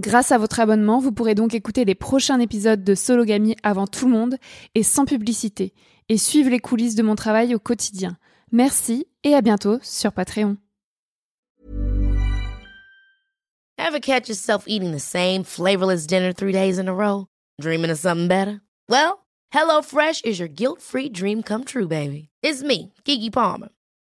Grâce à votre abonnement, vous pourrez donc écouter les prochains épisodes de Sologamy avant tout le monde et sans publicité, et suivre les coulisses de mon travail au quotidien. Merci et à bientôt sur Patreon. Ever catch yourself eating the same flavorless dinner three days in a row? Dreaming of something better? Well, HelloFresh is your guilt-free dream come true, baby. It's me, Kiki Palmer.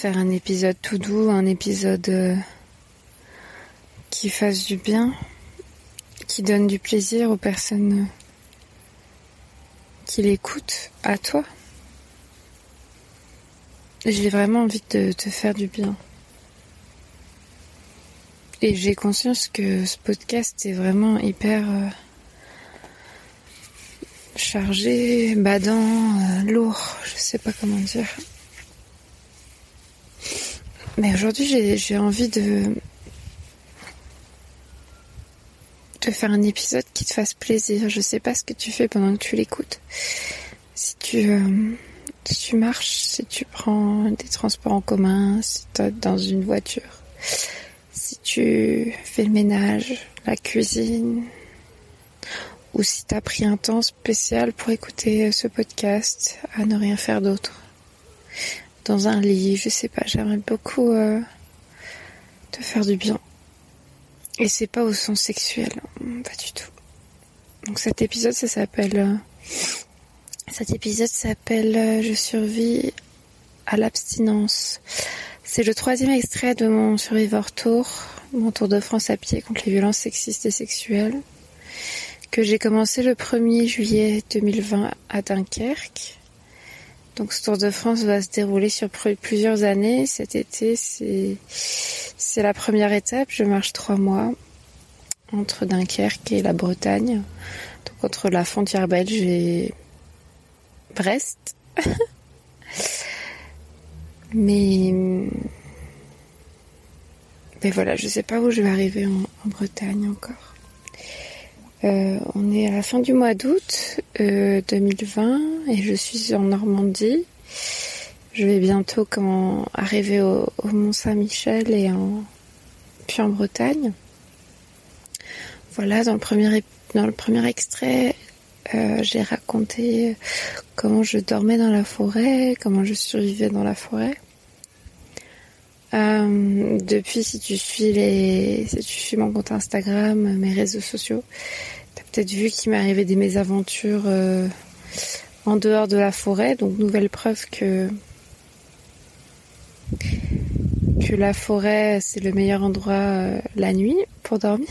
Faire un épisode tout doux, un épisode euh, qui fasse du bien, qui donne du plaisir aux personnes qui l'écoutent, à toi. J'ai vraiment envie de te faire du bien. Et j'ai conscience que ce podcast est vraiment hyper euh, chargé, badant, euh, lourd, je sais pas comment dire. Mais aujourd'hui, j'ai, envie de de faire un épisode qui te fasse plaisir. Je sais pas ce que tu fais pendant que tu l'écoutes. Si tu euh, si tu marches, si tu prends des transports en commun, si tu es dans une voiture, si tu fais le ménage, la cuisine, ou si tu as pris un temps spécial pour écouter ce podcast à ne rien faire d'autre dans un lit, je sais pas, j'aimerais beaucoup euh, te faire du bien. Et c'est pas au sens sexuel, hein, pas du tout. Donc cet épisode, ça s'appelle... euh, cet épisode s'appelle euh, Je survis à l'abstinence. C'est le troisième extrait de mon Survivor Tour, mon tour de France à pied contre les violences sexistes et sexuelles, que j'ai commencé le 1er juillet 2020 à Dunkerque. Donc ce Tour de France va se dérouler sur plusieurs années. Cet été, c'est la première étape. Je marche trois mois entre Dunkerque et la Bretagne, donc entre la frontière belge et Brest. mais mais voilà, je sais pas où je vais arriver en, Bretagne encore. Euh, on est à la fin du mois d'août 2020 euh, et je suis en Normandie. Je vais bientôt comment, arriver au, Mont Saint-Michel et en, puis en Bretagne. Voilà, dans le premier, dans le premier extrait, euh, j'ai raconté comment je dormais dans la forêt, comment je survivais dans la forêt. Euh, depuis, si tu suis mon compte Instagram, mes réseaux sociaux, t'as peut-être vu qu'il m'est arrivé des mésaventures euh, en dehors de la forêt. Donc nouvelle preuve que la forêt c'est le meilleur endroit euh, la nuit pour dormir.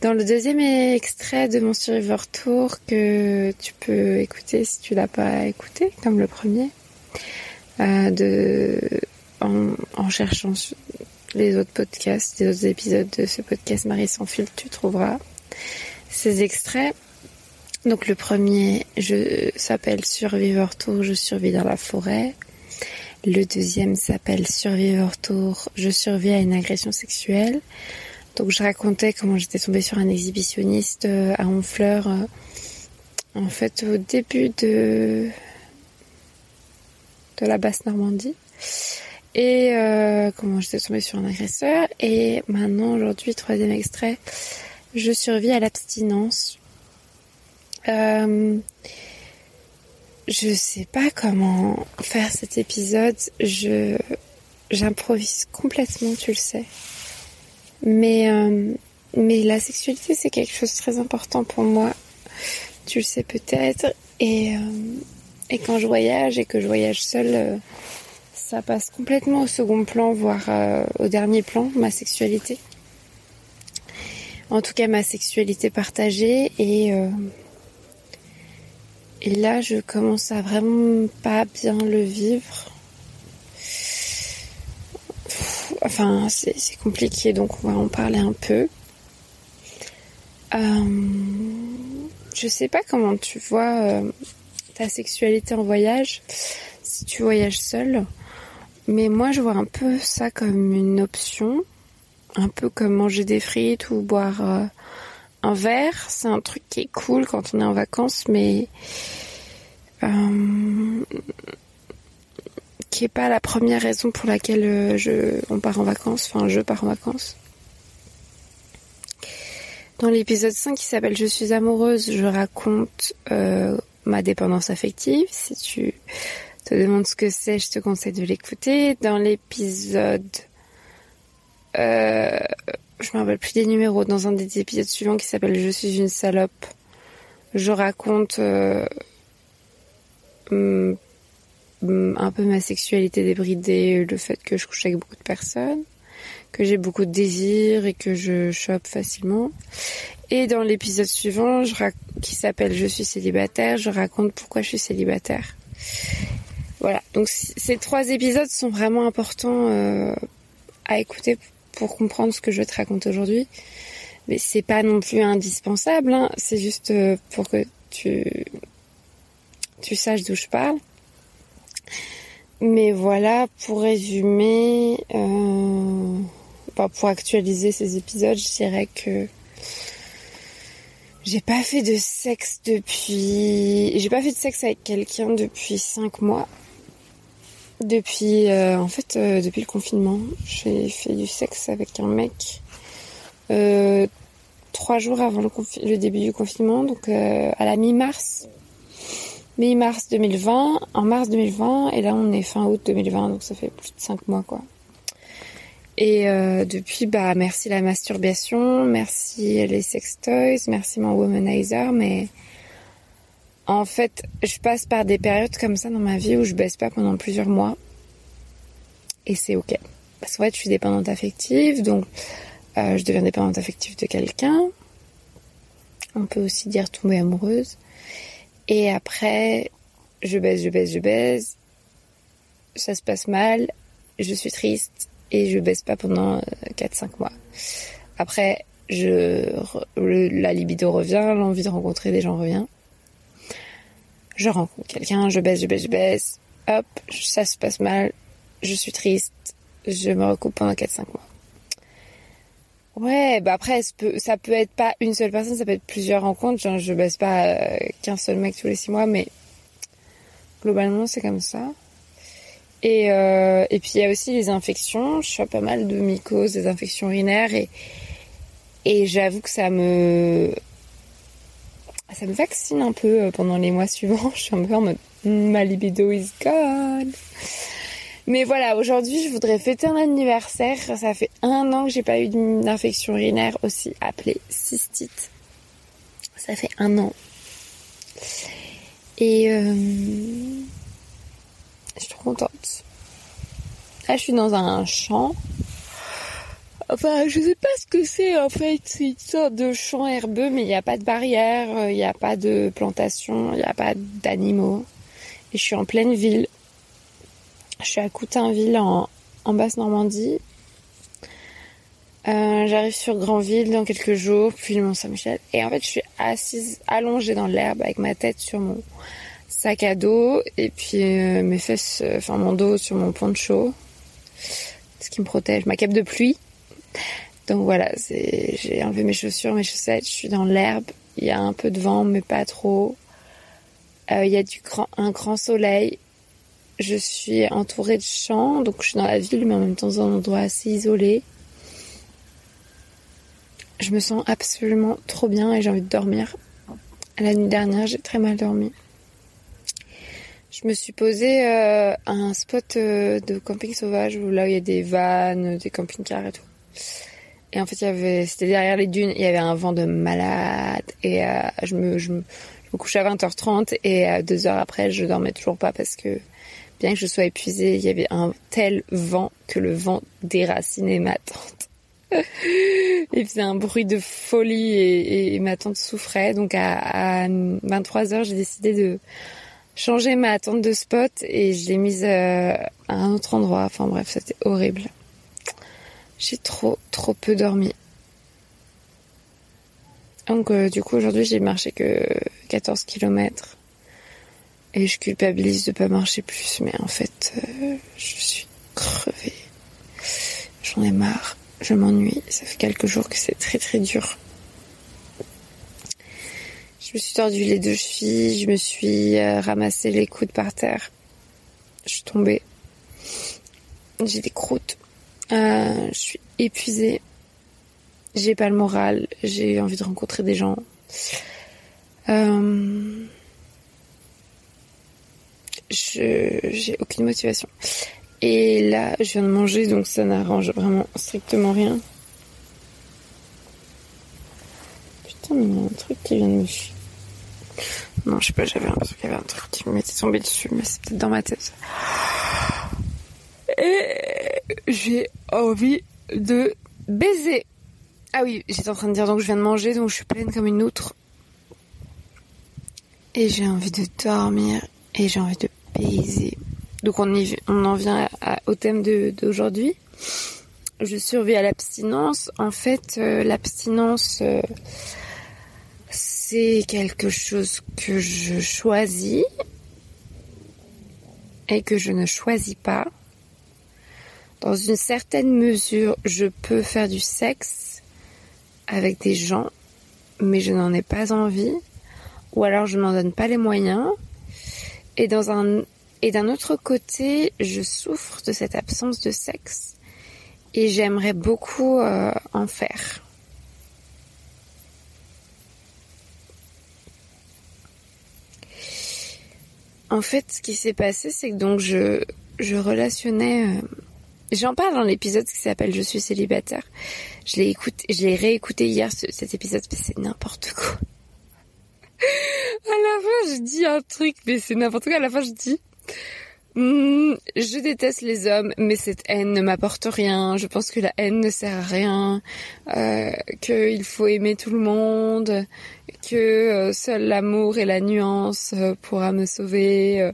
Dans le deuxième extrait de mon Survivor Tour que tu peux écouter si tu l'as pas écouté, comme le premier, euh, de en, cherchant les autres podcasts, les autres épisodes de ce podcast Marie sans fil, tu trouveras ces extraits. Donc le premier je s'appelle Survivor Tour, je survis dans la forêt. Le deuxième s'appelle Survivor Tour, je survis à une agression sexuelle. Donc je racontais comment j'étais tombée sur un exhibitionniste euh, à Honfleur euh, en fait au début de de la basse Normandie et euh, comment j'étais tombée sur un agresseur. Et maintenant, aujourd'hui, troisième extrait, je survis à l'abstinence. Euh, je sais pas comment faire cet épisode. Je j'improvise complètement, tu le sais. Mais euh, mais la sexualité c'est quelque chose de très important pour moi. Tu le sais peut-être. Et euh, et quand je voyage et que je voyage seule euh, ça passe complètement au second plan, voire euh, au dernier plan, ma sexualité. En tout cas, ma sexualité partagée et euh, là, je commence à vraiment pas bien le vivre. Enfin, c'est compliqué, donc on va en parler un peu. Euh, je sais pas comment tu vois ta sexualité en voyage, si tu voyages seul. Mais moi, je vois un peu ça comme une option, un peu comme manger des frites ou boire euh, un verre. C'est un truc qui est cool quand on est en vacances, mais euh, qui est pas la première raison pour laquelle euh, je, on part en vacances. Enfin, je pars en vacances. Dans l'épisode 5 qui s'appelle Je suis amoureuse, je raconte ma dépendance affective. Si tu te demande ce que c'est, je te conseille de l'écouter. Dans l'épisode, euh, je me rappelle plus des numéros, dans un des épisodes suivants qui s'appelle Je suis une salope, je raconte euh, mm, un peu ma sexualité débridée, le fait que je couche avec beaucoup de personnes, que j'ai beaucoup de désirs et que je chope facilement. Et dans l'épisode suivant, qui s'appelle Je suis célibataire, je raconte pourquoi je suis célibataire. Voilà, donc ces trois épisodes sont vraiment importants euh, à écouter pour comprendre ce que je te raconter aujourd'hui. Mais c'est pas non plus indispensable, hein. c'est juste euh, pour que tu, tu saches d'où je parle. Mais voilà, pour résumer, euh, pour actualiser ces épisodes, je dirais que j'ai pas fait de sexe depuis, j'ai pas fait de sexe avec quelqu'un depuis cinq mois. Depuis, euh, en fait, euh, depuis le confinement, j'ai fait du sexe avec un mec euh, trois jours avant le, début du confinement, donc à la mi-mars. Mi-mars 2020, en mars 2020, et là on est fin août 2020, donc ça fait plus de cinq mois quoi. Et depuis, bah merci la masturbation, merci les sex toys, merci mon womanizer, mais en fait, je passe par des périodes comme ça dans ma vie où je baisse pas pendant plusieurs mois. Et c'est ok. Parce qu'en fait, je suis dépendante affective, donc euh, je deviens dépendante affective de quelqu'un. On peut aussi dire tomber amoureuse. Et après, je baisse, je baisse, je baisse. Ça se passe mal. Je suis triste et je baisse pas pendant 4-5 euh, mois. Après, la libido revient, l'envie de rencontrer des gens revient. Je rencontre quelqu'un, je baisse, je baisse, je baisse, hop, ça se passe mal, je suis triste, je me recoupe pendant 4-5 mois. Ouais, bah après, ça peut, être pas une seule personne, ça peut être plusieurs rencontres. Genre, je baisse pas euh, qu'un seul mec tous les six mois, mais globalement, c'est comme ça. Et, euh, et puis, il y a aussi les infections. Je fais pas mal de mycoses, des infections urinaires, et, et j'avoue que ça me, ça me vaccine un peu euh, pendant les mois suivants. Je suis un peu en mode, ma libido is gone. Mais voilà, aujourd'hui, je voudrais fêter un anniversaire. Ça fait un an que j'ai pas eu d'infection urinaire aussi appelée cystite. Ça fait un an. Et euh, je suis trop contente. Là, je suis dans un champ. Enfin, je sais pas ce que c'est en fait. C'est une sorte de champ herbeux, mais il n'y a pas de barrière, il n'y a pas de plantation, il n'y a pas d'animaux. Et je suis en pleine ville. Je suis à Coutainville en, en Basse-Normandie. Euh, J'arrive sur Grandville dans quelques jours, puis le Mont-Saint-Michel. Et en fait, je suis assise, allongée dans l'herbe avec ma tête sur mon sac à dos et puis euh, mes fesses, euh, enfin mon dos sur mon poncho, ce qui me protège, ma cape de pluie. Donc voilà, j'ai enlevé mes chaussures, mes chaussettes, je suis dans l'herbe. Il y a un peu de vent, mais pas trop. Euh, il y a un grand soleil je suis entourée de champs, donc je suis dans la ville, mais en même temps dans un endroit assez isolé. Je me sens absolument trop bien et j'ai envie de dormir. La nuit dernière, j'ai très mal dormi. Je me suis posée euh, à un spot euh, de camping sauvage où là où il y a des vannes, des camping-cars et tout. Et en fait, c'était derrière les dunes, il y avait un vent de malade et euh, je, me, couchais à 20h30 et deux heures après, je dormais toujours pas parce que bien que je sois épuisée, il y avait un tel vent que le vent déracinait ma tante. Il faisait un bruit de folie et, ma tante souffrait. Donc à, 23h, j'ai décidé de changer ma tente de spot et je l'ai mise euh, à un autre endroit. Enfin bref, c'était horrible. J'ai trop, trop peu dormi. Donc euh, du coup aujourd'hui j'ai marché que 14 km. Et je culpabilise de pas marcher plus, mais en fait, euh, je suis crevée. J'en ai marre, je m'ennuie. Ça fait quelques jours que c'est très très dur. Je me suis tordu les deux chevilles, je me suis euh, ramassé les coudes par terre. Je suis tombée. J'ai des croûtes. Euh, je suis épuisée. J'ai pas le moral. J'ai envie de rencontrer des gens. Euh, je j'ai aucune motivation. Et là, je viens de manger, donc ça n'arrange vraiment strictement rien. Putain, mais il y a un truc qui vient de me... Non, je sais pas, j'avais l'impression qu'il y avait un truc qui m'était tombé dessus, mais c'est peut-être dans ma tête. J'ai envie de baiser. Ah oui, j'étais en train de dire donc je viens de manger, donc je suis pleine comme une outre. Et j'ai envie de dormir et j'ai envie de donc on, on en vient au thème d'aujourd'hui. Je survis à l'abstinence. En fait, euh, l'abstinence, euh, c'est quelque chose que je choisis et que je ne choisis pas. Dans une certaine mesure, je peux faire du sexe avec des gens, mais je n'en ai pas envie, ou alors je m'en donne pas les moyens, et d'un autre côté, je souffre de cette absence de sexe et j'aimerais beaucoup euh, en faire. En fait, ce qui s'est passé, c'est que donc je je relationnais. Euh, j'en parle dans l'épisode qui s'appelle Je suis célibataire. Je l'ai écouté, je l'ai réécouté hier cet épisode, mais c'est n'importe quoi. à la fin, je dis un truc, mais c'est n'importe quoi. À la fin, je dis Hmm, je déteste les hommes, mais cette haine ne m'apporte rien. Je pense que la haine ne sert à rien, euh, qu'il faut aimer tout le monde, que euh, seul l'amour et la nuance euh, pourra me sauver,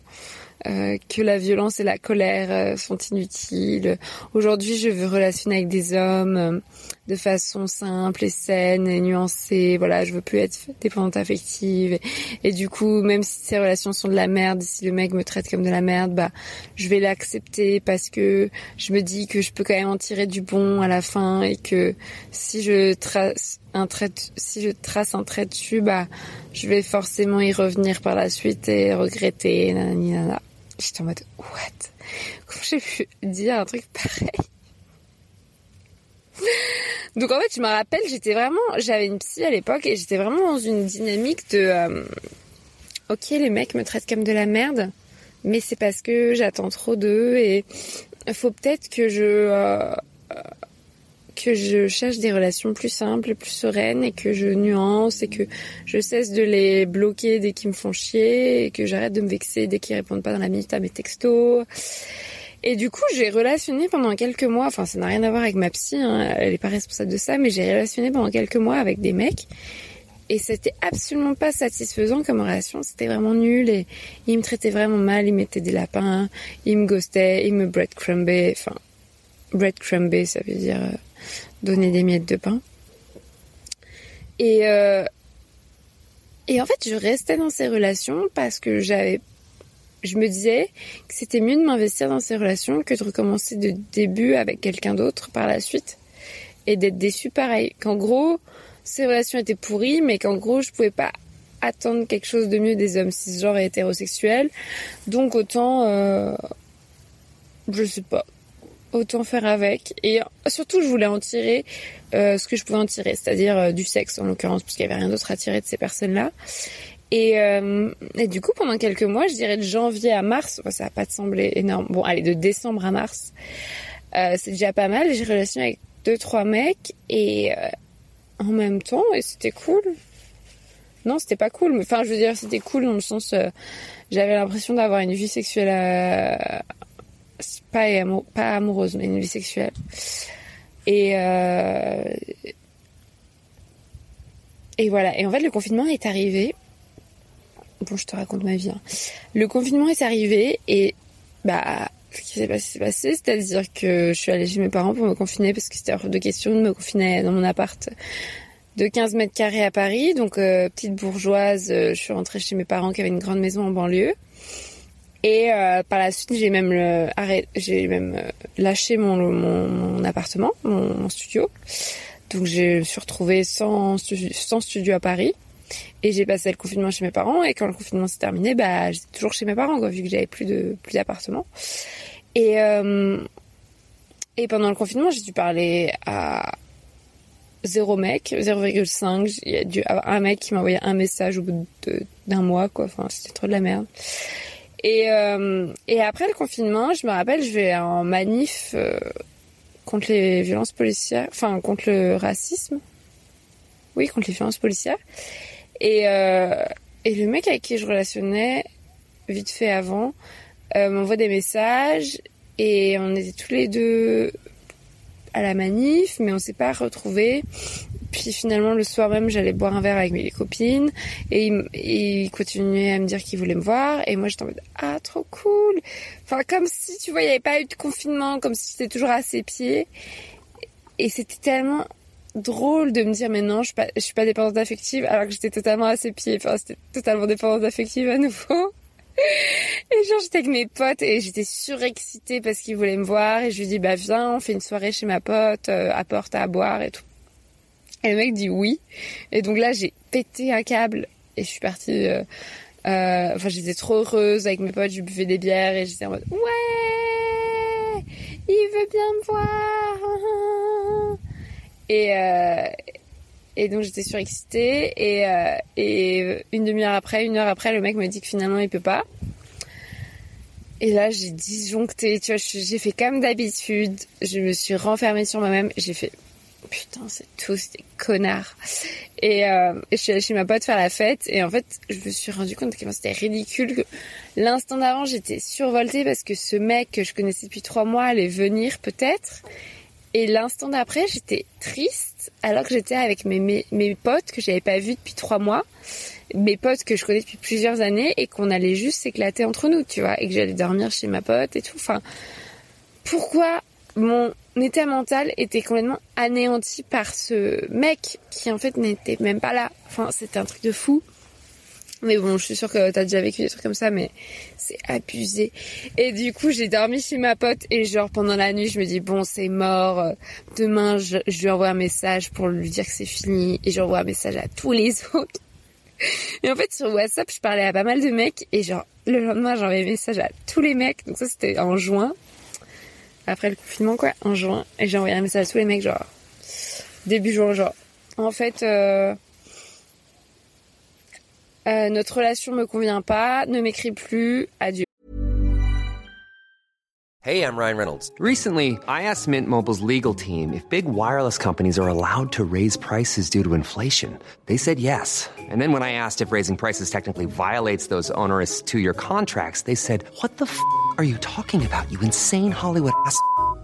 euh, que la violence et la colère sont inutiles. Aujourd'hui, je veux relationner avec des hommes, de façon simple et saine et nuancée. Voilà, je veux plus être dépendante affective. Et, du coup, même si ces relations sont de la merde, si le mec me traite comme de la merde, bah, je vais l'accepter parce que je me dis que je peux quand même en tirer du bon à la fin et que si je trace un trait, si je trace un trait dessus, bah, je vais forcément y revenir par la suite et regretter. Nanana. J'étais en mode, what? Comment j'ai pu dire un truc pareil? Donc en fait, je me rappelle, j'étais vraiment, j'avais une psy à l'époque et j'étais vraiment dans une dynamique de, euh, ok, les mecs me traitent comme de la merde, mais c'est parce que j'attends trop d'eux et faut peut-être que je euh, que je cherche des relations plus simples, plus sereines et que je nuance et que je cesse de les bloquer dès qu'ils me font chier et que j'arrête de me vexer dès qu'ils répondent pas dans la minute à mes textos et du coup, j'ai relationné pendant quelques mois, enfin ça n'a rien à voir avec ma psy, hein, elle est pas responsable de ça, mais j'ai relationné pendant quelques mois avec des mecs. Et c'était absolument pas satisfaisant comme relation, c'était vraiment nul et ils me traitaient vraiment mal, ils mettaient des lapins, ils me ghostaient, ils me breadcrumbaient, enfin breadcrumber ça veut dire euh, donner des miettes de pain. Et euh, et en fait, je restais dans ces relations parce que j'avais je me disais que c'était mieux de m'investir dans ces relations que de recommencer de début avec quelqu'un d'autre par la suite et d'être déçu pareil. Qu'en gros, ces relations étaient pourries, mais qu'en gros, je pouvais pas attendre quelque chose de mieux des hommes cisgenres et hétérosexuels. Donc autant, euh, je sais pas, autant faire avec. Et surtout, je voulais en tirer euh, ce que je pouvais en tirer, c'est-à-dire euh, du sexe en l'occurrence, parce qu'il y avait rien d'autre à tirer de ces personnes-là. Et, euh, du coup, pendant quelques mois, je dirais de janvier à mars, ça va pas te sembler énorme. Bon, allez, de décembre à mars, euh, c'est déjà pas mal. J'ai relationné avec deux, trois mecs et euh, en même temps, et c'était cool. Non, c'était pas cool, mais enfin, je veux dire, c'était cool dans le sens, euh, j'avais l'impression d'avoir une vie sexuelle, euh, pas, pas amoureuse, mais une vie sexuelle. Et et voilà. Et en fait, le confinement est arrivé bon, je te raconte ma vie. Hein. Le confinement est arrivé et bah ce qui s'est passé, passé, c'est-à-dire que je suis allée chez mes parents pour me confiner parce que c'était hors de question de me confiner dans mon appart de 15 mètres carrés à Paris. Donc euh, petite bourgeoise, euh, je suis rentrée chez mes parents qui avaient une grande maison en banlieue. Et euh, par la suite, j'ai même même lâché mon, appartement, mon, studio. Donc je me suis retrouvée sans studio à Paris. Et j'ai passé le confinement chez mes parents. Et quand le confinement s'est terminé, bah, j'étais toujours chez mes parents, quoi, vu que j'avais plus de plus d'appartement. Et euh, et pendant le confinement, j'ai dû parler à zéro mec, 0,5. Il y a dû avoir un mec qui m'a envoyé un message au bout d'un mois, quoi. Enfin, c'était trop de la merde. Et, euh, et après le confinement, je me rappelle, je vais en manif euh, contre les violences policières, enfin contre le racisme. Oui, contre les violences policières. Et, euh, et le mec avec qui je relationnais, vite fait avant, euh, m'envoie des messages et on était tous les deux à la manif, mais on s'est pas retrouvés. Puis finalement, le soir même, j'allais boire un verre avec mes copines et il, il continuait à me dire qu'il voulait me voir. Et moi, j'étais en mode ah trop cool. Enfin, comme si tu vois, il n'y avait pas eu de confinement, comme si j'étais toujours à ses pieds. Et c'était tellement drôle de me dire mais non je suis pas je suis dépendante affective alors que j'étais totalement à ses pieds. Enfin c'était totalement dépendante affective à nouveau. Et genre j'étais avec mes potes et j'étais surexcitée parce qu'ils voulaient me voir. Et je lui dis bah viens on fait une soirée chez ma pote euh, apporte à boire et tout. Et le mec dit oui. Et donc là j'ai pété un câble. Et je suis partie euh, euh, enfin j'étais trop heureuse avec mes potes je buvais des bières et j'étais en mode ouais il veut bien me voir et, euh, et donc j'étais surexcitée. Et, euh, et une demi-heure après, une heure après, le mec me dit que finalement il peut pas. Et là j'ai disjoncté, tu vois, j'ai fait comme d'habitude, je me suis renfermée sur moi-même, j'ai fait putain c'est tous des connards. Et, euh, et, je suis allée chez ma pote faire la fête. Et en fait je me suis rendu compte que c'était ridicule l'instant d'avant j'étais survoltée parce que ce mec que je connaissais depuis trois mois allait venir peut-être et l'instant d'après, j'étais triste alors que j'étais avec mes, mes, mes, potes que j'avais pas vus depuis trois mois, mes potes que je connais depuis plusieurs années et qu'on allait juste s'éclater entre nous, tu vois, et que j'allais dormir chez ma pote et tout. Enfin, pourquoi mon état mental était complètement anéanti par ce mec qui en fait n'était même pas là? Enfin, c'était un truc de fou. Mais bon, je suis sûre que t'as déjà vécu des trucs comme ça, mais c'est abusé. Et du coup, j'ai dormi chez ma pote et genre pendant la nuit, je me dis bon, c'est mort. Demain, je, lui envoie un message pour lui dire que c'est fini et j'envoie un message à tous les autres. Et en fait, sur WhatsApp, je parlais à pas mal de mecs et genre le lendemain, j'envoyais un message à tous les mecs. Donc ça, c'était en juin. Après le confinement, quoi, en juin. Et j'ai envoyé un message à tous les mecs, genre début juin, genre. En fait, euh, euh, notre relation me convient pas, ne m'écris plus, adieu. Hey, I'm Ryan Reynolds. Recently, I asked Mint Mobile's legal team if big wireless companies are allowed to raise prices due to inflation. They said yes. And then when I asked if raising prices technically violates those onerous two-year contracts, they said, "What the f*** are you talking about? You insane Hollywood ass."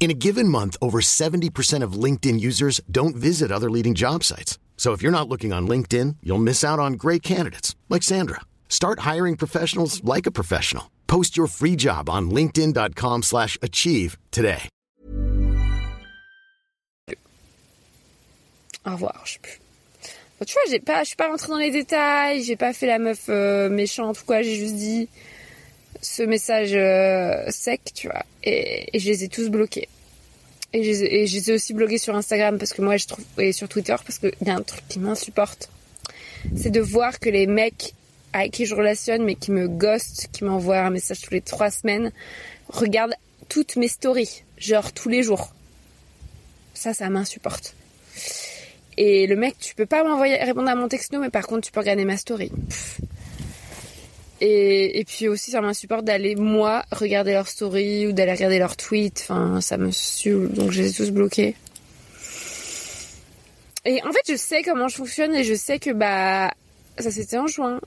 In a given month, over 70% of LinkedIn users don't visit other leading job sites. So if you're not looking on LinkedIn, you'll miss out on great candidates like Sandra. Start hiring professionals like a professional. Post your free job on linkedin.com/achieve slash achieve today. Au revoir, je sais plus. Tu vois, je suis pas rentrée dans les détails, j'ai pas fait la meuf euh, méchante ou quoi, j'ai juste dit ce message euh, sec, tu vois, et, je les ai tous bloqués. Et je les ai aussi bloqués sur Instagram parce que moi je trouve et sur Twitter parce qu'il y a un truc qui m'insupporte. C'est de voir que les mecs avec qui je relationne mais qui me ghostent, qui m'envoient un message tous les trois semaines, regardent toutes mes stories, genre tous les jours. Ça, ça m'insupporte. Et le mec, tu peux pas m'envoyer répondre à mon texto, mais par contre tu peux regarder ma story. Pff. Et, puis aussi, ça m'insupporte d'aller, moi, regarder leur story ou d'aller regarder leurs tweets. Enfin, ça me saoule. Donc, je les ai tous bloqués. Et en fait, je sais comment je fonctionne et je sais que, bah, ça c'était en juin.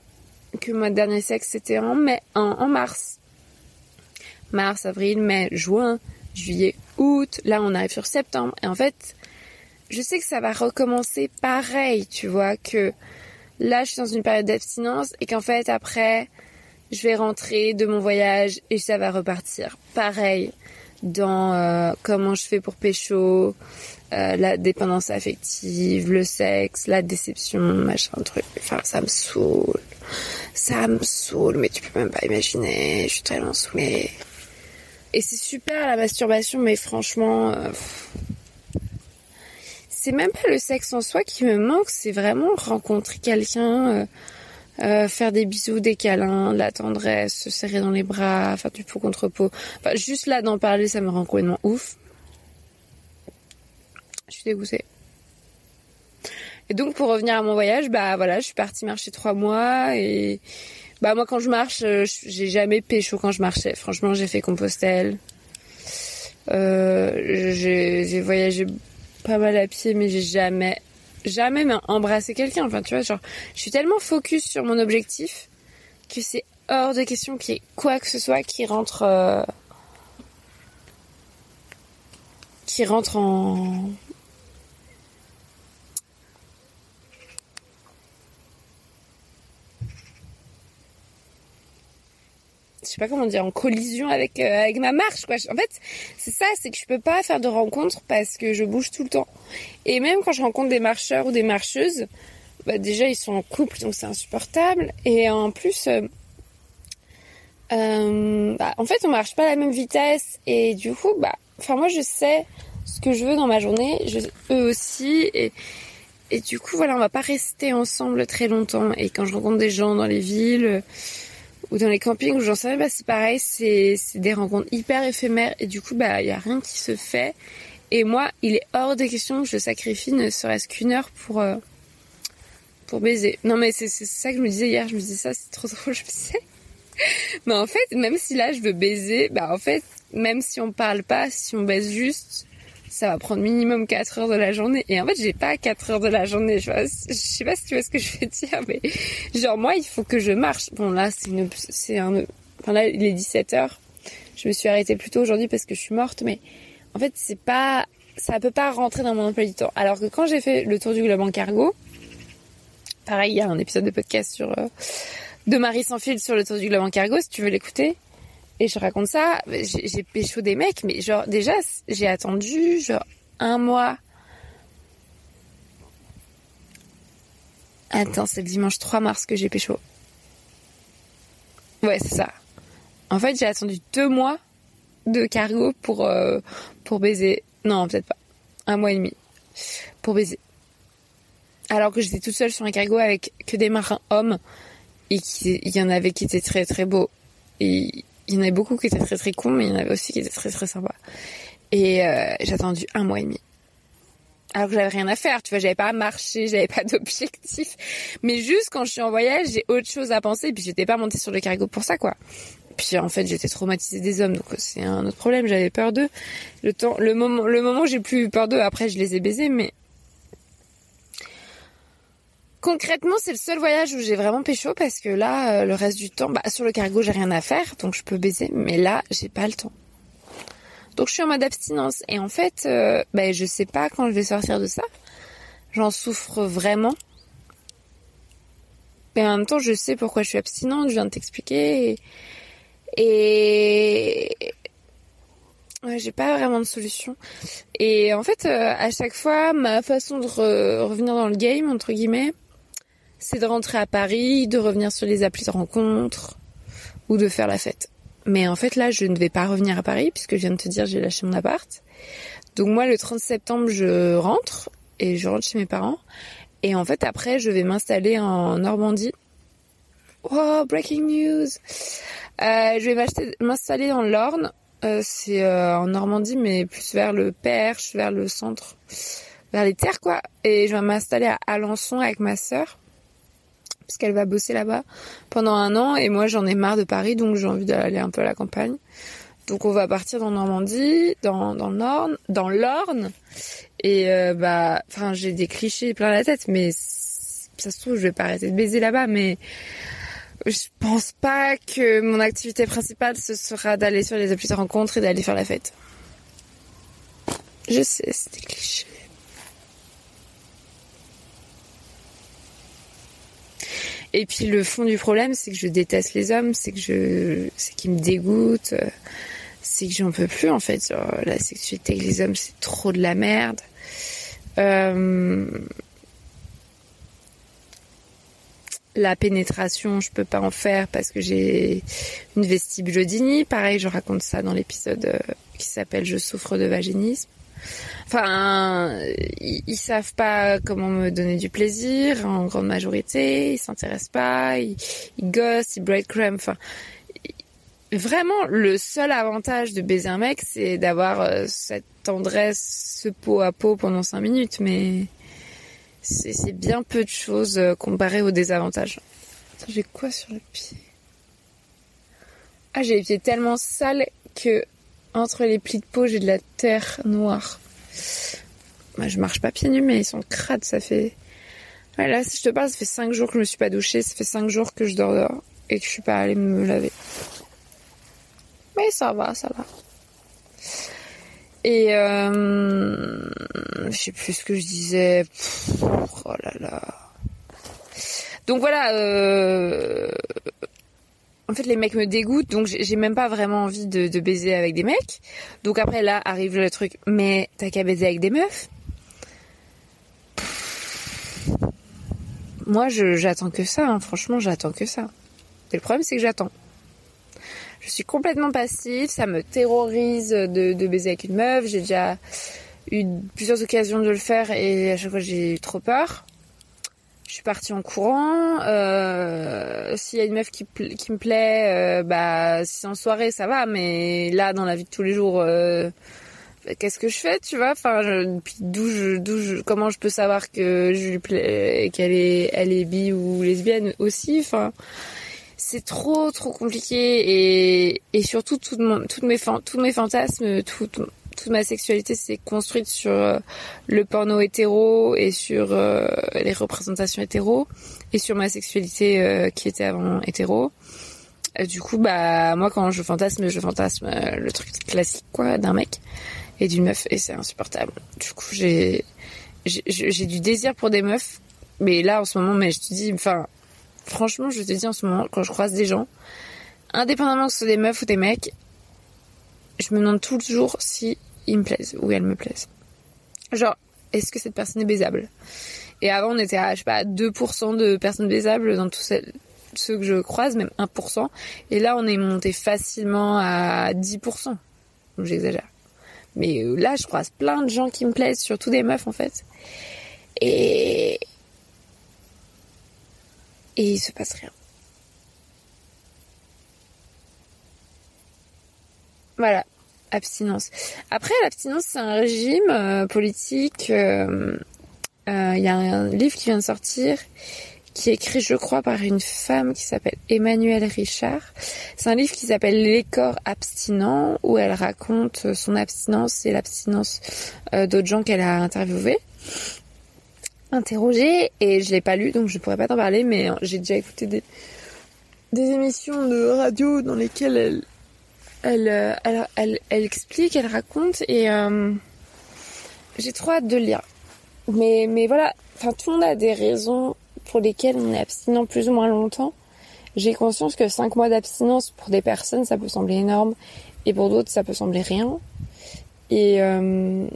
Que mon dernier sexe c'était en mai, en, en mars. Mars, avril, mai, juin, juillet, août. Là, on arrive sur septembre. Et en fait, je sais que ça va recommencer pareil, tu vois, que là, je suis dans une période d'abstinence et qu'en fait, après, je vais rentrer de mon voyage et ça va repartir. Pareil dans euh, comment je fais pour pécho, euh, la dépendance affective, le sexe, la déception, machin truc. Enfin, ça me saoule. Ça me saoule, mais tu peux même pas imaginer. Je suis tellement saoulée. Et c'est super la masturbation, mais franchement, euh, c'est même pas le sexe en soi qui me manque, c'est vraiment rencontrer quelqu'un, euh, faire des bisous, des câlins, de la tendresse, se serrer dans les bras, faire du peau contre peau. Enfin, juste là d'en parler, ça me rend complètement ouf. Je suis dégoûtée. Et donc pour revenir à mon voyage, bah voilà, je suis partie marcher trois mois et bah moi quand je marche, euh, j'ai jamais pécho quand je marchais. Franchement, j'ai fait Compostelle. Euh, j'ai voyagé pas mal à pied, mais j'ai jamais, jamais mais embrassé quelqu'un. Enfin, tu vois, genre, je suis tellement focus sur mon objectif que c'est hors de question qu'il y ait quoi que ce soit qui rentre, euh, qui rentre en, je sais pas comment dire, en collision avec euh, avec ma marche quoi. En fait, c'est ça, c'est que je peux pas faire de rencontres parce que je bouge tout le temps. Et même quand je rencontre des marcheurs ou des marcheuses, bah déjà ils sont en couple donc c'est insupportable et en plus euh, euh, bah, en fait on marche pas à la même vitesse et du coup bah enfin moi je sais ce que je veux dans ma journée, je, eux aussi et et du coup voilà on va pas rester ensemble très longtemps et quand je rencontre des gens dans les villes ou dans les campings où j'en sais rien, bah c'est pareil, c'est des rencontres hyper éphémères et du coup bah il y a rien qui se fait et moi il est hors de question que je sacrifie ne serait-ce qu'une heure pour euh, pour baiser. Non mais c'est c'est ça que je me disais hier, je me disais ça c'est trop drôle, je me disais. mais en fait même si là je veux baiser, bah en fait même si on parle pas, si on baise juste, ça va prendre minimum 4 heures de la journée. Et en fait, j'ai pas 4 heures de la journée. Je, je sais pas si tu vois ce que je veux dire, mais genre moi, il faut que je marche. Bon là, c'est un, enfin là, il est 17 heures. Je me suis arrêtée plus tôt aujourd'hui parce que je suis morte, mais en fait, c'est pas, ça peut pas rentrer dans mon emploi du temps. Alors que quand j'ai fait le tour du globe en cargo, pareil, il y a un épisode de podcast sur euh, de Marie sans fil sur le tour du globe en cargo, si tu veux l'écouter. Et je raconte ça, j'ai pécho des mecs, mais genre déjà j'ai attendu genre un mois. Attends, c'est le dimanche 3 mars que j'ai pécho. Ouais, c'est ça. En fait, j'ai attendu deux mois de cargo pour euh, pour baiser. Non, peut-être pas. Un mois et demi pour baiser. Alors que j'étais toute seule sur un cargo avec que des marins hommes et qu'il y en avait qui étaient très très beaux et il y en avait beaucoup qui étaient très très cons, mais il y en avait aussi qui étaient très très sympas. Et euh, j'ai attendu un mois et demi. Alors que j'avais rien à faire, tu vois, j'avais pas à marcher, j'avais pas d'objectif. Mais juste quand je suis en voyage, j'ai autre chose à penser, puis j'étais pas montée sur le cargo pour ça, quoi. Puis en fait, j'étais traumatisée des hommes, donc c'est un autre problème. J'avais peur d'eux. Le temps, le moment, le moment où j'ai plus eu peur d'eux, après je les ai baisés, mais Concrètement, c'est le seul voyage où j'ai vraiment pécho parce que là, euh, le reste du temps, bah, sur le cargo, j'ai rien à faire, donc je peux baiser, mais là, j'ai pas le temps. Donc je suis en mode abstinence et en fait, euh, bah, je sais pas quand je vais sortir de ça. J'en souffre vraiment. Mais en même temps, je sais pourquoi je suis abstinente, je viens de t'expliquer. Et, Ouais, j'ai pas vraiment de solution. Et en fait, euh, à chaque fois, ma façon de revenir dans le game, entre guillemets, c'est de rentrer à Paris, de revenir sur les applis de rencontres ou de faire la fête. Mais en fait là, je ne vais pas revenir à Paris puisque je viens de te dire j'ai lâché mon appart. Donc moi le 30 septembre, je rentre et je rentre chez mes parents et en fait après je vais m'installer en Normandie. Oh, breaking news. Euh, je vais m'installer en l'Orne. Euh, c'est euh, en Normandie mais plus vers le Perche, vers le centre, vers les terres quoi. Et je vais m'installer à Alençon avec ma sœur parce qu'elle va bosser là-bas pendant un an et moi j'en ai marre de Paris donc j'ai envie d'aller un peu à la campagne. Donc on va partir dans Normandie, dans Nord, dans l'Orne et euh, bah enfin j'ai des clichés plein la tête mais ça se trouve je vais pas arrêter de baiser là-bas mais je pense pas que mon activité principale ce sera d'aller sur les applis de rencontre et d'aller faire la fête. Je sais, c'est des clichés. Et puis le fond du problème, c'est que je déteste les hommes, c'est que je, qu'ils me dégoûtent, euh, c'est que j'en peux plus en fait. la sexualité avec les hommes, c'est trop de la merde. Euh, la pénétration, je peux pas en faire parce que j'ai une vestibulodynie. Pareil, je raconte ça dans l'épisode euh, qui s'appelle Je souffre de vaginisme. Enfin, ils, savent pas comment me donner du plaisir en grande majorité. Ils s'intéressent pas, ils, ils gossent, ils breadcrumb. Enfin, vraiment, le seul avantage de baiser un mec, c'est d'avoir euh, cette tendresse, ce peau à peau pendant cinq minutes. Mais c'est bien peu de choses euh, comparé aux désavantages. J'ai quoi sur le pied? Ah, j'ai les pieds tellement sales que entre les plis de peau, j'ai de la terre noire. Moi, je marche pas pieds nus, mais ils sont crades, ça fait... Ouais, là, si je te parle, ça fait 5 jours que je me suis pas douchée, ça fait 5 jours que je dors dehors et que je suis pas allée me laver. Mais ça va, ça va. Et euh, je sais plus ce que je disais. oh là là. Donc voilà, euh, en fait les mecs me dégoûtent donc j'ai même pas vraiment envie de, baiser avec des mecs. Donc après là arrive le truc. Mais t'as qu'à baiser avec des meufs? Moi j'attends que ça hein. franchement j'attends que ça. Et le problème c'est que j'attends. Je suis complètement passive ça me terrorise de, de baiser avec une meuf. J'ai déjà eu plusieurs occasions de le faire et à chaque fois j'ai eu trop peur suis partie en courant. Euh, S'il y a une meuf qui, qui me plaît, euh, bah si c'est en soirée ça va, mais là dans la vie de tous les jours, euh, qu'est-ce que je fais, tu vois? Enfin, d'où je, d'où je, comment je peux savoir que je lui plais, qu'elle est, elle est bi ou lesbienne aussi? Enfin, c'est trop trop compliqué et surtout mes tous mes fantasmes, tout toute ma sexualité s'est construite sur euh, le porno hétéro et sur euh, les représentations hétéro et sur ma sexualité euh, qui était avant hétéro. du coup, bah moi quand je fantasme, je fantasme le truc classique quoi d'un mec et d'une meuf et c'est insupportable. Du coup, j'ai j'ai du désir pour des meufs, mais là en ce moment, mais je te dis, enfin franchement, je te dis en ce moment quand je croise des gens, indépendamment que ce soit des meufs ou des mecs, je me demande toujours si ils me plaisent ou elles me plaisent. Genre, est-ce que cette personne est baisable? Et avant, on était à, je sais pas, 2% de personnes baisables dans tous ceux que je croise, même 1%. Et là, on est monté facilement à 10%. Donc j'exagère. Mais euh, là, je croise plein de gens qui me plaisent, surtout des meufs en fait. Et... Et il se passe rien. Voilà, abstinence. Après, l'abstinence, c'est un régime euh, politique. Il euh, euh, y a un livre qui vient de sortir qui est écrit, je crois, par une femme qui s'appelle Emmanuelle Richard. C'est un livre qui s'appelle Les corps abstinents, où elle raconte son abstinence et l'abstinence d'autres gens qu'elle a interviewés, interrogés. Et je l'ai pas lu, donc je pourrais pas t'en parler, mais j'ai déjà écouté des, des émissions de radio dans lesquelles elle, euh, elle, elle, elle, explique, elle raconte et euh, j'ai trop hâte de lire. Mais, mais voilà, enfin tout le monde a des raisons pour lesquelles on est abstinent plus ou moins longtemps. J'ai conscience que 5 mois d'abstinence pour des personnes ça peut sembler énorme et pour d'autres ça peut sembler rien. Et euh,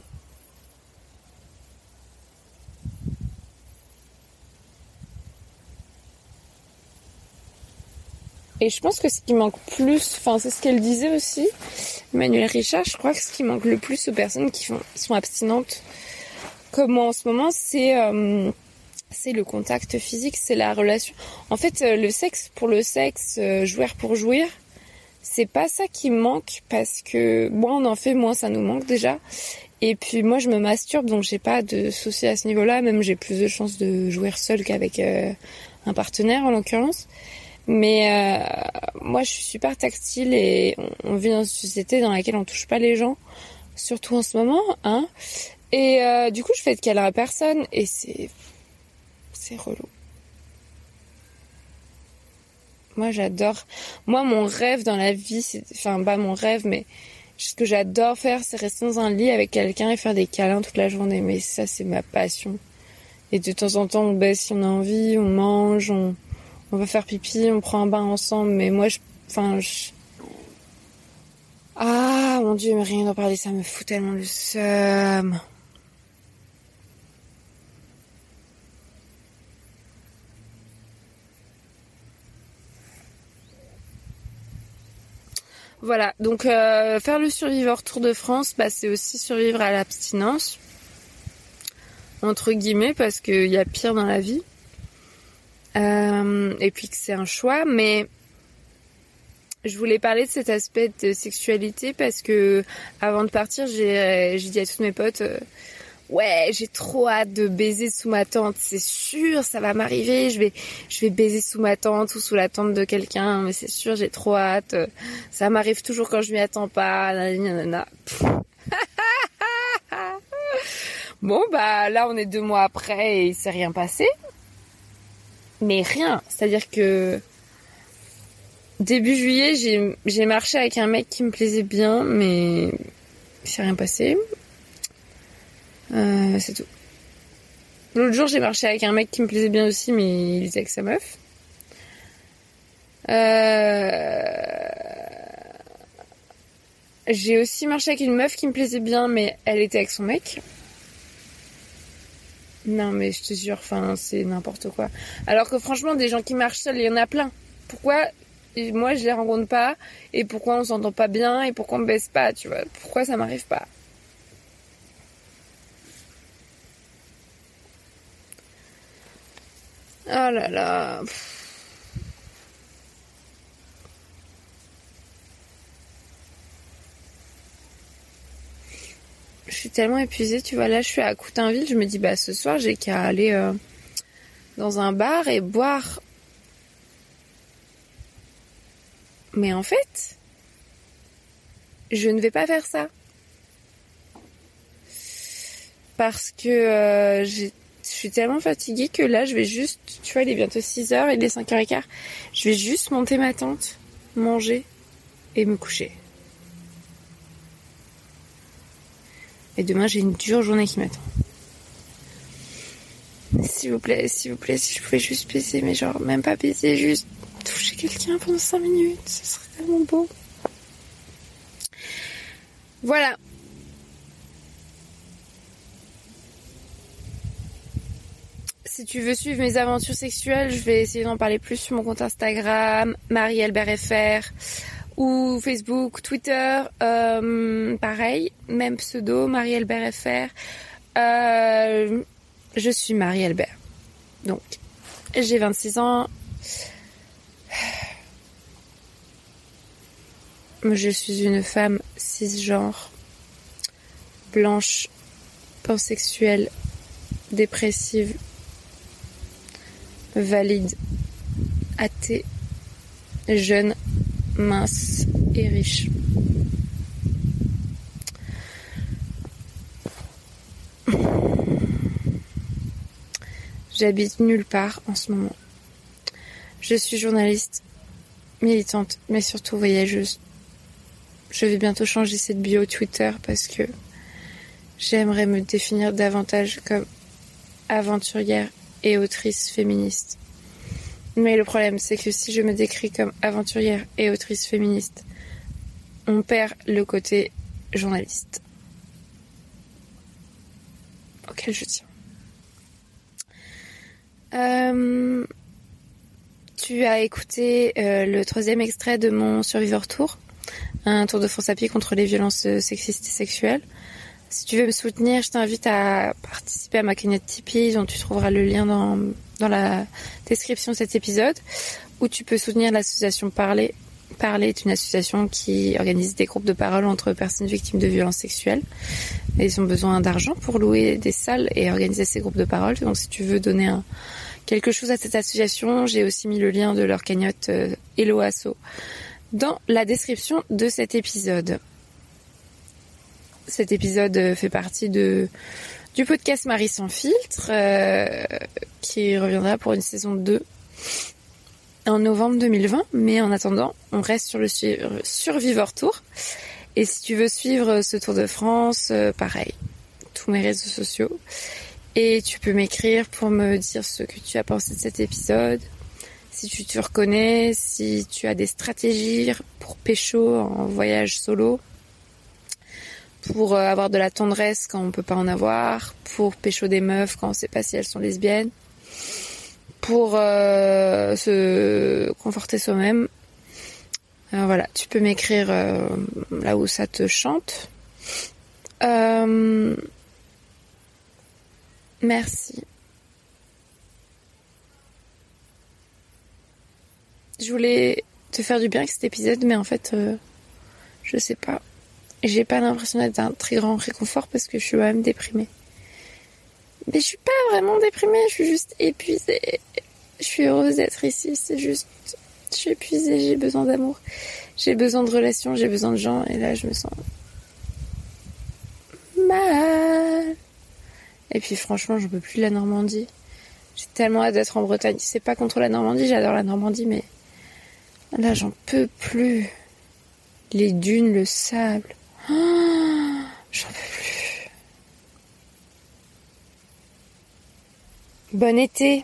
Et je pense que ce qui manque plus, enfin c'est ce qu'elle disait aussi, Emmanuel Richard, je crois que ce qui manque le plus aux personnes qui, sont abstinentes comme moi en ce moment, c'est euh, c'est le contact physique, c'est la relation. En fait, euh, le sexe pour le sexe, euh, jouir pour jouir, c'est pas ça qui manque parce que moins on en fait, moins ça nous manque déjà. Et puis moi je me masturbe donc j'ai pas de soucis à ce niveau-là, même j'ai plus de chances de jouir seule qu'avec un partenaire en l'occurrence. Mais euh, moi, je suis super tactile et on, vit dans une société dans laquelle on touche pas les gens, surtout en ce moment, hein. Et euh, du coup, je fais de câlin à personne et c'est c'est relou. Moi, j'adore. Moi, mon rêve dans la vie, c'est enfin pas mon rêve, mais ce que j'adore faire, c'est rester dans un lit avec quelqu'un et faire des câlins toute la journée. Mais ça, c'est ma passion. Et de temps en temps, on baisse si on a envie, on mange, on on va faire pipi, on prend un bain ensemble, mais moi, je, enfin, je... ah mon dieu, mais rien d'en parler, ça me fout tellement le seum. Voilà, donc euh, faire le surviveur Tour de France, bah, c'est aussi survivre à l'abstinence, entre guillemets, parce qu'il y a pire dans la vie. Euh, et puis que c'est un choix, mais je voulais parler de cet aspect de sexualité parce que avant de partir, j'ai dit à toutes mes potes, euh, ouais, j'ai trop hâte de baiser sous ma tente, c'est sûr, ça va m'arriver, je vais, je vais baiser sous ma tente ou sous la tente de quelqu'un, mais c'est sûr, j'ai trop hâte, ça m'arrive toujours quand je m'y attends pas, bon bah là on est deux mois après et il s'est rien passé mais rien. C'est-à-dire que début juillet, j'ai marché avec un mec qui me plaisait bien, mais il s'est rien passé. Euh, c'est tout. L'autre jour, j'ai marché avec un mec qui me plaisait bien aussi, mais il était avec sa meuf. Euh... J'ai aussi marché avec une meuf qui me plaisait bien, mais elle était avec son mec. Non, mais je te jure, enfin, c'est n'importe quoi. Alors que franchement, des gens qui marchent seuls, il y en a plein. Pourquoi moi je les rencontre pas? Et pourquoi on s'entend pas bien? Et pourquoi on baisse pas, tu vois? Pourquoi ça m'arrive pas? Oh là là. Je suis tellement épuisée, tu vois. Là, je suis à Coutainville. Je me dis, bah, ce soir, j'ai qu'à aller euh, dans un bar et boire. Mais en fait, je ne vais pas faire ça. parce que euh, je suis tellement fatiguée que là, je vais juste, tu vois, il est bientôt 6h, il est 5h15. Je vais juste monter ma tente, manger et me coucher. Et demain, j'ai une dure journée qui m'attend. S'il vous plaît, s'il vous plaît, si je pouvais juste baiser, mais genre, même pas baiser, juste toucher quelqu'un pendant 5 minutes, ce serait tellement beau. Voilà, si tu veux suivre mes aventures sexuelles, je vais essayer d'en parler plus sur mon compte Instagram, Marie-Albert ou Facebook, Twitter, euh, pareil, même pseudo, Marie-Albert euh, je suis Marie-Albert. Donc, j'ai 26 ans. Je suis une femme cisgenre, blanche, pansexuelle, dépressive, valide, athée, jeune, mince et riche. J'habite nulle part en ce moment. Je suis journaliste, militante, mais surtout voyageuse. Je vais bientôt changer cette bio Twitter parce que j'aimerais me définir davantage comme aventurière et autrice féministe. Mais le problème, c'est que si je me décris comme aventurière et autrice féministe, on perd le côté journaliste auquel je tiens. Euh, tu as écouté euh, le troisième extrait de mon Survivor Tour, un tour de France à pied contre les violences sexistes et sexuelles. Si tu veux me soutenir, je t'invite à participer à ma cagnotte Tipeee, dont tu trouveras le lien dans, dans la description de cet épisode, où tu peux soutenir l'association Parler. Parler est une association qui organise des groupes de parole entre personnes victimes de violences sexuelles. Ils ont besoin d'argent pour louer des salles et organiser ces groupes de parole. Donc si tu veux donner un, quelque chose à cette association, j'ai aussi mis le lien de leur cagnotte euh, Hello Asso dans la description de cet épisode. Cet épisode fait partie de du podcast Marie sans filtre euh, qui reviendra pour une saison 2 en novembre 2020. Mais en attendant, on reste sur le Tour. Et si tu veux suivre ce Tour de France, euh, pareil, tous mes réseaux sociaux. Et tu peux m'écrire pour me dire ce que tu as pensé de cet épisode, si tu te reconnais, si tu as des stratégies pour pécho en voyage solo pour euh, avoir de la tendresse quand on peut pas en avoir, pour pécho des meufs quand on sait pas si elles sont lesbiennes, pour euh, se conforter soi-même. Euh, voilà, tu peux m'écrire là où ça te chante. merci. Je voulais te faire du bien avec cet épisode, mais en fait, je sais pas j'ai pas l'impression d'être un très grand réconfort parce que je suis quand même déprimée. Mais je suis pas vraiment déprimée, je suis juste épuisée. Je suis heureuse d'être ici, c'est juste, je suis épuisée, j'ai besoin d'amour. J'ai besoin de relations, j'ai besoin de gens et là je me sens mal. Et puis franchement, je peux plus la Normandie. J'ai tellement hâte d'être en Bretagne. C'est pas contre la Normandie, j'adore la Normandie, mais là j'en peux plus. Les dunes, le sable. J'en peux plus. Bon été